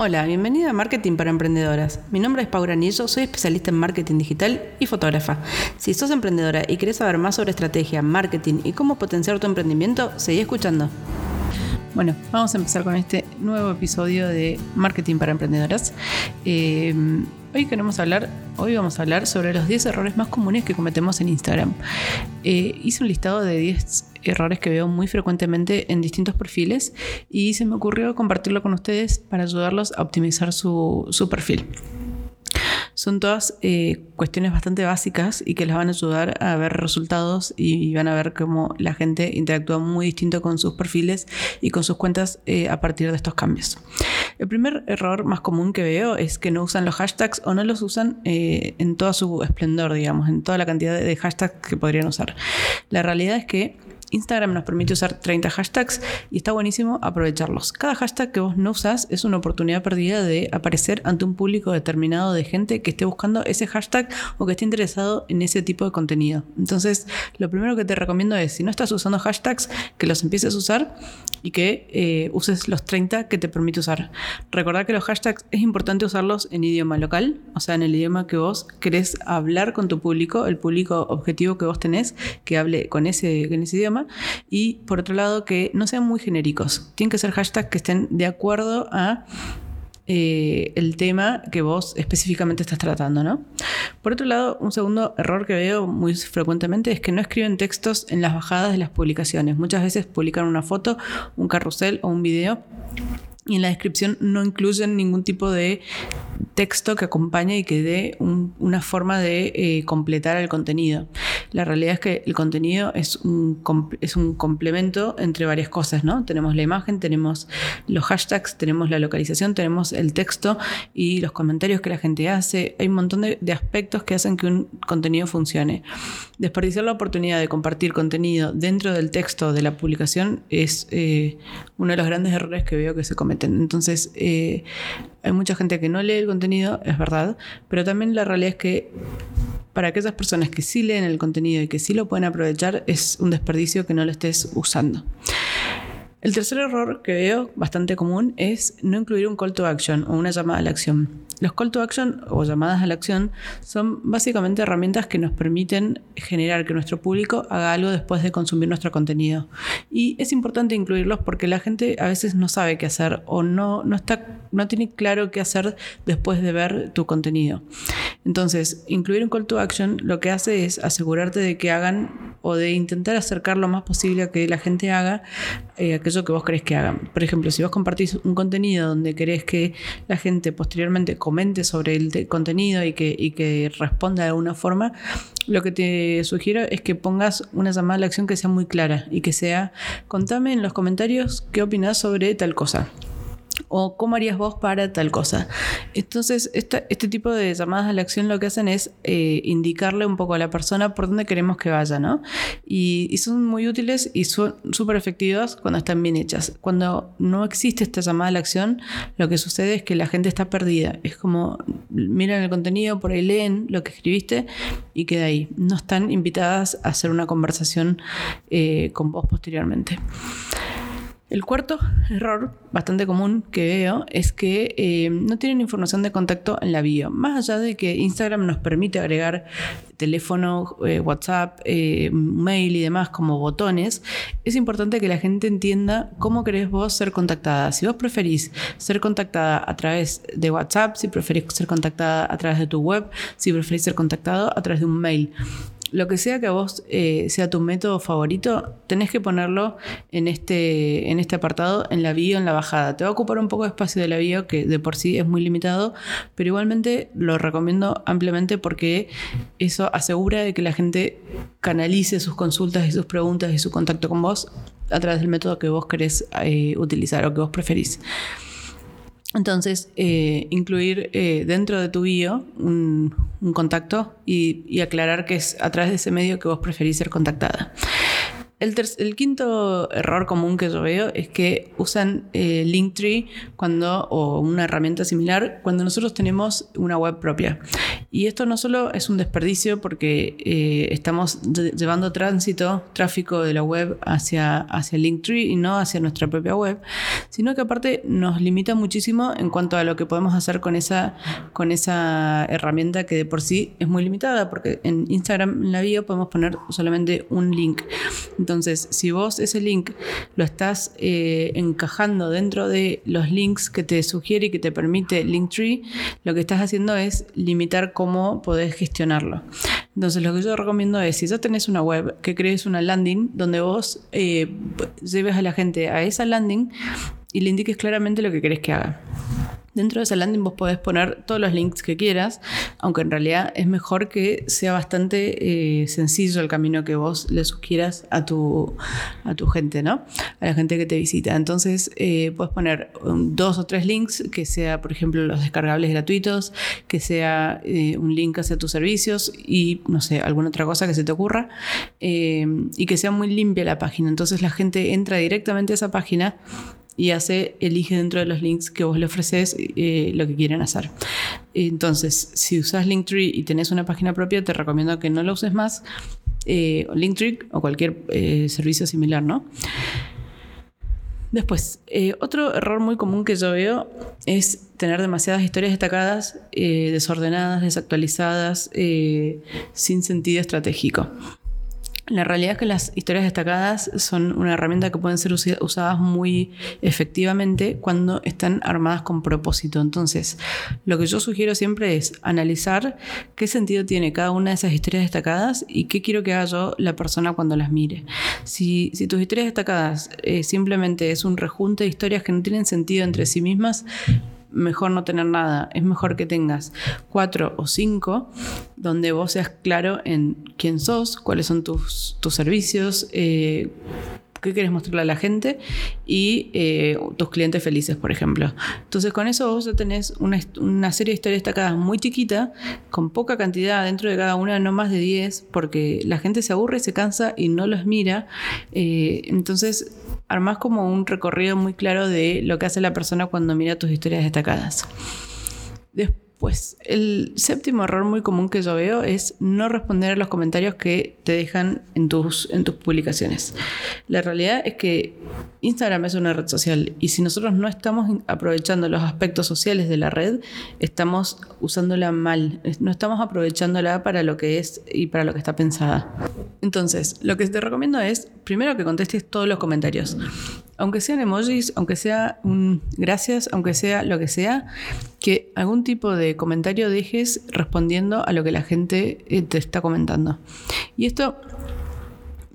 Hola, bienvenida a Marketing para Emprendedoras. Mi nombre es Paula Anillo, soy especialista en marketing digital y fotógrafa. Si sos emprendedora y querés saber más sobre estrategia, marketing y cómo potenciar tu emprendimiento, seguí escuchando. Bueno, vamos a empezar con este nuevo episodio de Marketing para Emprendedoras. Eh, hoy queremos hablar, hoy vamos a hablar sobre los 10 errores más comunes que cometemos en Instagram. Eh, hice un listado de 10 errores que veo muy frecuentemente en distintos perfiles y se me ocurrió compartirlo con ustedes para ayudarlos a optimizar su, su perfil. Son todas eh, cuestiones bastante básicas y que les van a ayudar a ver resultados y van a ver cómo la gente interactúa muy distinto con sus perfiles y con sus cuentas eh, a partir de estos cambios. El primer error más común que veo es que no usan los hashtags o no los usan eh, en toda su esplendor, digamos, en toda la cantidad de hashtags que podrían usar. La realidad es que Instagram nos permite usar 30 hashtags y está buenísimo aprovecharlos. Cada hashtag que vos no usas es una oportunidad perdida de aparecer ante un público determinado de gente que esté buscando ese hashtag o que esté interesado en ese tipo de contenido. Entonces, lo primero que te recomiendo es, si no estás usando hashtags, que los empieces a usar y que eh, uses los 30 que te permite usar. Recordad que los hashtags es importante usarlos en idioma local, o sea, en el idioma que vos querés hablar con tu público, el público objetivo que vos tenés, que hable con ese, con ese idioma y por otro lado que no sean muy genéricos. Tienen que ser hashtags que estén de acuerdo a eh, el tema que vos específicamente estás tratando, ¿no? Por otro lado, un segundo error que veo muy frecuentemente es que no escriben textos en las bajadas de las publicaciones. Muchas veces publican una foto, un carrusel o un video y en la descripción no incluyen ningún tipo de texto que acompañe y que dé una forma de eh, completar el contenido. La realidad es que el contenido es un, complemento entre varias cosas, ¿no? Tenemos la imagen, tenemos los hashtags, tenemos la localización, tenemos el texto y los comentarios que la gente hace. Hay un montón de, aspectos que hacen que un contenido funcione. Desperdiciar la oportunidad de compartir contenido dentro del texto de la publicación es eh, uno de los grandes errores que veo que se cometen. Entonces, eh, hay mucha gente que no lee el contenido, es verdad, pero también la realidad es que para aquellas personas que sí leen el contenido y que sí lo pueden aprovechar, es un desperdicio que no lo estés usando. El tercer error que veo bastante común es no incluir un call to action o una llamada a la acción. Los call to action o llamadas a la acción son básicamente herramientas que nos permiten generar que nuestro público haga algo después de consumir nuestro contenido. Y es importante incluirlos porque la gente a veces no sabe qué hacer o no, no, está, no tiene claro qué hacer después de ver tu contenido. Entonces, incluir un call to action lo que hace es asegurarte de que hagan o de intentar acercar lo más posible a que la gente haga eh, aquello que vos querés que hagan. Por ejemplo, si vos compartís un contenido donde querés que la gente posteriormente comente sobre el contenido y que, y que responda de alguna forma, lo que te sugiero es que pongas una llamada a la acción que sea muy clara y que sea, contame en los comentarios qué opinas sobre tal cosa o cómo harías vos para tal cosa. Entonces, este tipo de llamadas a la acción lo que hacen es eh, indicarle un poco a la persona por dónde queremos que vaya, ¿no? Y, son muy útiles y son súper efectivas cuando están bien hechas. Cuando no existe esta llamada a la acción, lo que sucede es que la gente está perdida. Es como miran el contenido, por ahí leen lo que escribiste y queda ahí. No están invitadas a hacer una conversación eh, con vos posteriormente. El cuarto error bastante común que veo es que eh, no tienen información de contacto en la bio. Más allá de que Instagram nos permite agregar teléfono, eh, WhatsApp, eh, mail y demás como botones, es importante que la gente entienda cómo querés vos ser contactada. Si vos preferís ser contactada a través de WhatsApp, si preferís ser contactada a través de tu web, si preferís ser contactado a través de un mail lo que sea que a vos eh, sea tu método favorito, tenés que ponerlo en este, en este apartado, en la bio, en la bajada. Te va a ocupar un poco de espacio de la bio, que de por sí es muy limitado, pero igualmente lo recomiendo ampliamente porque eso asegura de que la gente canalice sus consultas y sus preguntas y su contacto con vos a través del método que vos querés eh, utilizar o que vos preferís. Entonces, eh, incluir eh, dentro de tu bio un, contacto y, aclarar que es a través de ese medio que vos preferís ser contactada. El, el, quinto error común que yo veo es que usan eh, Linktree cuando, o una herramienta similar cuando nosotros tenemos una web propia. Y esto no solo es un desperdicio porque eh, estamos llevando tránsito, tráfico de la web hacia, hacia Linktree y no hacia nuestra propia web, sino que aparte nos limita muchísimo en cuanto a lo que podemos hacer con esa, con esa herramienta que de por sí es muy limitada, porque en Instagram en la bio podemos poner solamente un link. Entonces, si vos ese link lo estás eh, encajando dentro de los links que te sugiere y que te permite Linktree, lo que estás haciendo es limitar cómo podés gestionarlo. Entonces, lo que yo recomiendo es, si ya tenés una web, que crees una landing donde vos eh, lleves a la gente a esa landing y le indiques claramente lo que querés que haga. Dentro de esa landing vos podés poner todos los links que quieras, aunque en realidad es mejor que sea bastante eh, sencillo el camino que vos le sugieras a tu, a tu gente, ¿no? A la gente que te visita. Entonces eh, puedes poner dos o tres links, que sea, por ejemplo, los descargables gratuitos, que sea eh, un link hacia tus servicios y, no sé, alguna otra cosa que se te ocurra, y que sea muy limpia la página. Entonces la gente entra directamente a esa página y hace, elige dentro de los links que vos le ofreces eh, lo que quieren hacer. Entonces, si usas Linktree y tenés una página propia, te recomiendo que no lo uses más, eh, Linktree o cualquier eh, servicio similar, ¿no? Después, otro error muy común que yo veo es tener demasiadas historias destacadas, desordenadas, desactualizadas, sin sentido estratégico. La realidad es que las historias destacadas son una herramienta que pueden ser usadas muy efectivamente cuando están armadas con propósito. Entonces, lo que yo sugiero siempre es analizar qué sentido tiene cada una de esas historias destacadas y qué quiero que haga yo la persona cuando las mire. Si, tus historias destacadas eh, simplemente es un rejunte de historias que no tienen sentido entre sí mismas, mejor no tener nada. Es mejor que tengas cuatro o cinco donde vos seas claro en quién sos, cuáles son tus, tus servicios, eh, qué quieres mostrarle a la gente y eh, tus clientes felices, por ejemplo. Entonces con eso vos ya tenés una, una, serie de historias destacadas muy chiquita, con poca cantidad dentro de cada una, no más de 10, porque la gente se aburre, se cansa y no los mira. Eh, entonces armás como un recorrido muy claro de lo que hace la persona cuando mira tus historias destacadas. Pues el séptimo error muy común que yo veo es no responder a los comentarios que te dejan en tus, en tus publicaciones. La realidad es que Instagram es una red social y si nosotros no estamos aprovechando los aspectos sociales de la red, estamos usándola mal, no estamos aprovechándola para lo que es y para lo que está pensada. Entonces, lo que te recomiendo es primero que contestes todos los comentarios aunque sean emojis, aunque sea un gracias, aunque sea lo que sea, que algún tipo de comentario dejes respondiendo a lo que la gente eh, te está comentando. Y esto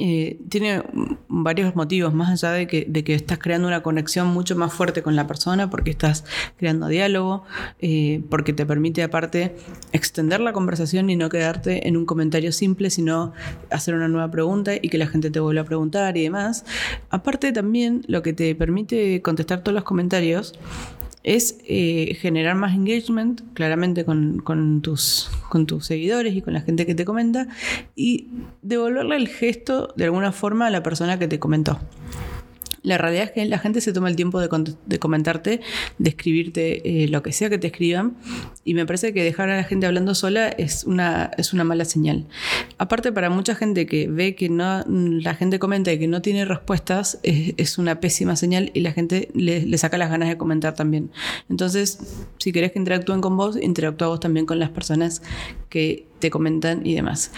eh, tiene varios motivos, más allá de que, de que, estás creando una conexión mucho más fuerte con la persona, porque estás creando diálogo, eh, porque te permite aparte extender la conversación y no quedarte en un comentario simple, sino hacer una nueva pregunta y que la gente te vuelva a preguntar y demás. Aparte también lo que te permite contestar todos los comentarios es eh, generar más engagement, claramente con, tus, con tus seguidores y con la gente que te comenta, y devolverle el gesto de alguna forma a la persona que te comentó. La realidad es que la gente se toma el tiempo de, comentarte, de escribirte eh, lo que sea que te escriban, y me parece que dejar a la gente hablando sola es una, es una mala señal. Aparte, para mucha gente que ve que no, la gente comenta y que no tiene respuestas, es, una pésima señal y la gente le, le, saca las ganas de comentar también. Entonces, si querés que interactúen con vos, interactúa vos también con las personas que te comentan y demás.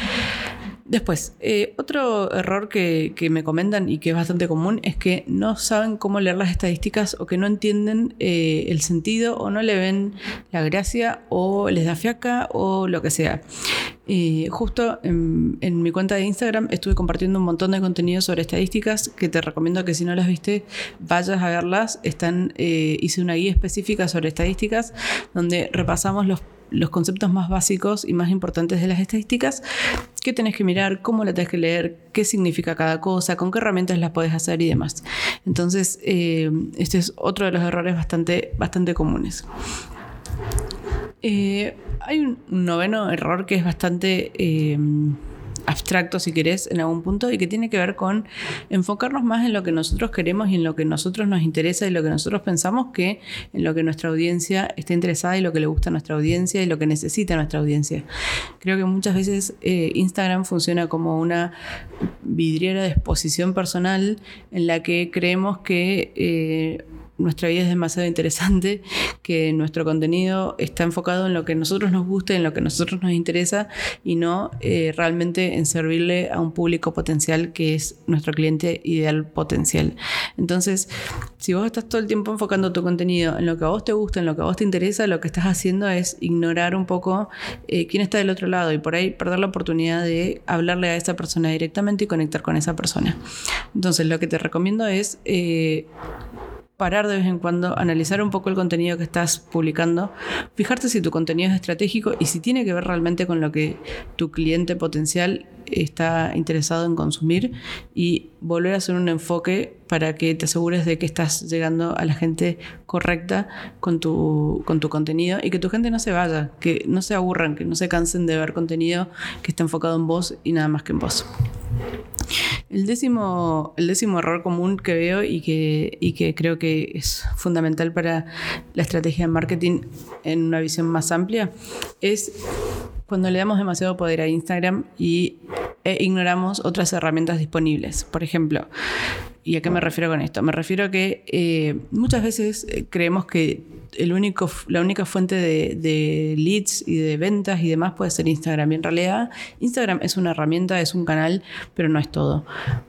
Después, eh, otro error que, me comentan y que es bastante común es que no saben cómo leer las estadísticas o que no entienden eh, el sentido o no le ven la gracia o les da fiaca o lo que sea. Eh, justo en, mi cuenta de Instagram estuve compartiendo un montón de contenido sobre estadísticas que te recomiendo que si no las viste vayas a verlas. Están, hice una guía específica sobre estadísticas donde repasamos los los conceptos más básicos y más importantes de las estadísticas, qué tenés que mirar, cómo la tenés que leer, qué significa cada cosa, con qué herramientas las podés hacer y demás. Entonces, eh, este es otro de los errores bastante, bastante comunes. Eh, hay un noveno error que es bastante... Eh, abstracto, si querés, en algún punto, y que tiene que ver con enfocarnos más en lo que nosotros queremos y en lo que nosotros nos interesa y lo que nosotros pensamos que en lo que nuestra audiencia está interesada y lo que le gusta a nuestra audiencia y lo que necesita nuestra audiencia. Creo que muchas veces eh, Instagram funciona como una vidriera de exposición personal en la que creemos que nuestra vida es demasiado interesante, que nuestro contenido está enfocado en lo que a nosotros nos gusta, en lo que a nosotros nos interesa y no eh, realmente en servirle a un público potencial que es nuestro cliente ideal potencial. Entonces, si vos estás todo el tiempo enfocando tu contenido en lo que a vos te gusta, en lo que a vos te interesa, lo que estás haciendo es ignorar un poco eh, quién está del otro lado y por ahí perder la oportunidad de hablarle a esa persona directamente y conectar con esa persona. Entonces, lo que te recomiendo es... Eh, parar de vez en cuando, analizar un poco el contenido que estás publicando, fijarte si tu contenido es estratégico y si tiene que ver realmente con lo que tu cliente potencial está interesado en consumir y volver a hacer un enfoque para que te asegures de que estás llegando a la gente correcta con tu, con tu contenido y que tu gente no se vaya, que no se aburran, que no se cansen de ver contenido que esté enfocado en vos y nada más que en vos. El décimo, error común que veo y que, y que creo que es fundamental para la estrategia de marketing en una visión más amplia es cuando le damos demasiado poder a Instagram y e ignoramos otras herramientas disponibles. Por ejemplo, ¿y a qué me refiero con esto? Me refiero a que eh, muchas veces eh, creemos que el único, la única fuente de, de, leads y de ventas y demás puede ser Instagram. Y en realidad Instagram es una herramienta, es un canal, pero no es todo.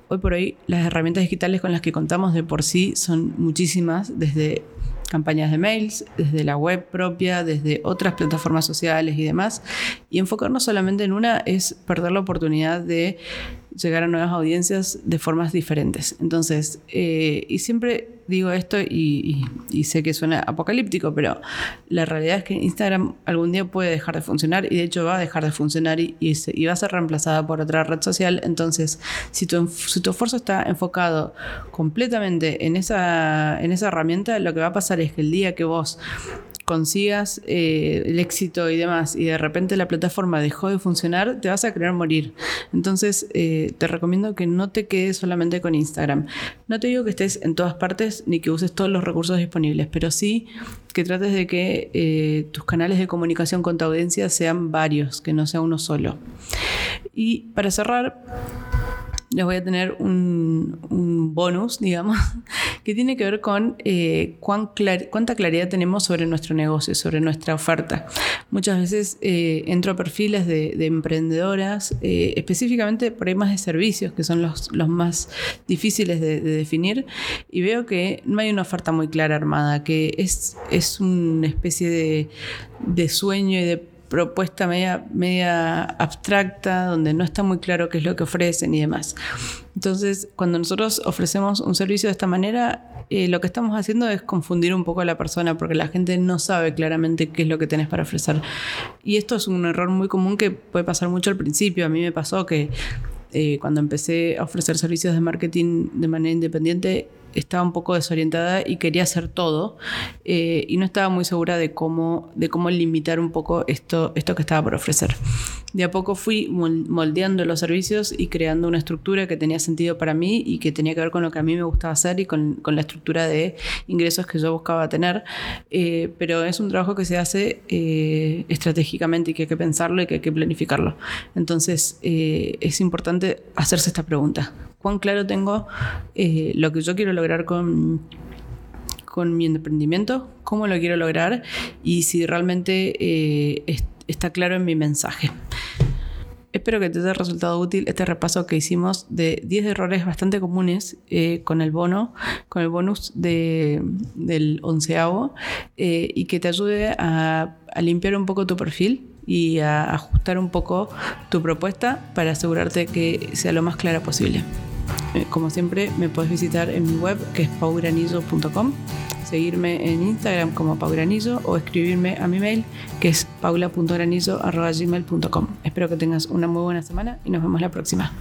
Hoy por hoy las herramientas digitales con las que contamos de por sí son muchísimas, desde campañas de mails, desde la web propia, desde otras plataformas sociales y demás. Y enfocarnos solamente en una es perder la oportunidad de llegar a nuevas audiencias de formas diferentes. Entonces, eh, y siempre digo esto y, sé que suena apocalíptico, pero la realidad es que Instagram algún día puede dejar de funcionar y de hecho va a dejar de funcionar y, va a ser reemplazada por otra red social. Entonces, si tu, si tu esfuerzo está enfocado completamente en esa, en esa herramienta, lo que va a pasar es que el día que vos consigas eh, el éxito y demás y de repente la plataforma dejó de funcionar, te vas a querer morir. Entonces eh, te recomiendo que no te quedes solamente con Instagram. No te digo que estés en todas partes ni que uses todos los recursos disponibles, pero sí que trates de que eh, tus canales de comunicación con tu audiencia sean varios, que no sea uno solo. Y para cerrar, les voy a tener un, bonus, digamos, que tiene que ver con eh, cuánta claridad tenemos sobre nuestro negocio, sobre nuestra oferta. Muchas veces eh, entro a perfiles de, emprendedoras, eh, específicamente por ahí más de servicios, que son los, más difíciles de, definir, y veo que no hay una oferta muy clara armada, que es, es una especie de, de sueño y de propuesta media, media abstracta, donde no está muy claro qué es lo que ofrecen y demás. Entonces, cuando nosotros ofrecemos un servicio de esta manera, eh, lo que estamos haciendo es confundir un poco a la persona porque la gente no sabe claramente qué es lo que tenés para ofrecer. Y esto es un error muy común que puede pasar mucho al principio. A mí me pasó que eh, cuando empecé a ofrecer servicios de marketing de manera independiente, estaba un poco desorientada y quería hacer todo eh, y no estaba muy segura de cómo, de cómo limitar un poco esto, esto que estaba por ofrecer. De a poco fui moldeando los servicios y creando una estructura que tenía sentido para mí y que tenía que ver con lo que a mí me gustaba hacer y con, con la estructura de ingresos que yo buscaba tener. Eh, pero es un trabajo que se hace eh, estratégicamente y que hay que pensarlo y que hay que planificarlo. Entonces es importante hacerse esta pregunta cuán claro tengo eh, lo que yo quiero lograr con, con mi emprendimiento, cómo lo quiero lograr y si realmente eh, está claro en mi mensaje. Espero que te haya resultado útil este repaso que hicimos de 10 errores bastante comunes eh, con el bono, con el bonus de, del onceavo y que te ayude a, a limpiar un poco tu perfil y a ajustar un poco tu propuesta para asegurarte que sea lo más clara posible. Eh, como siempre, me puedes visitar en mi web que es paugranillo.com, seguirme en Instagram como paugranillo o escribirme a mi mail que es paula.granillo.gmail.com. Espero que tengas una muy buena semana y nos vemos la próxima.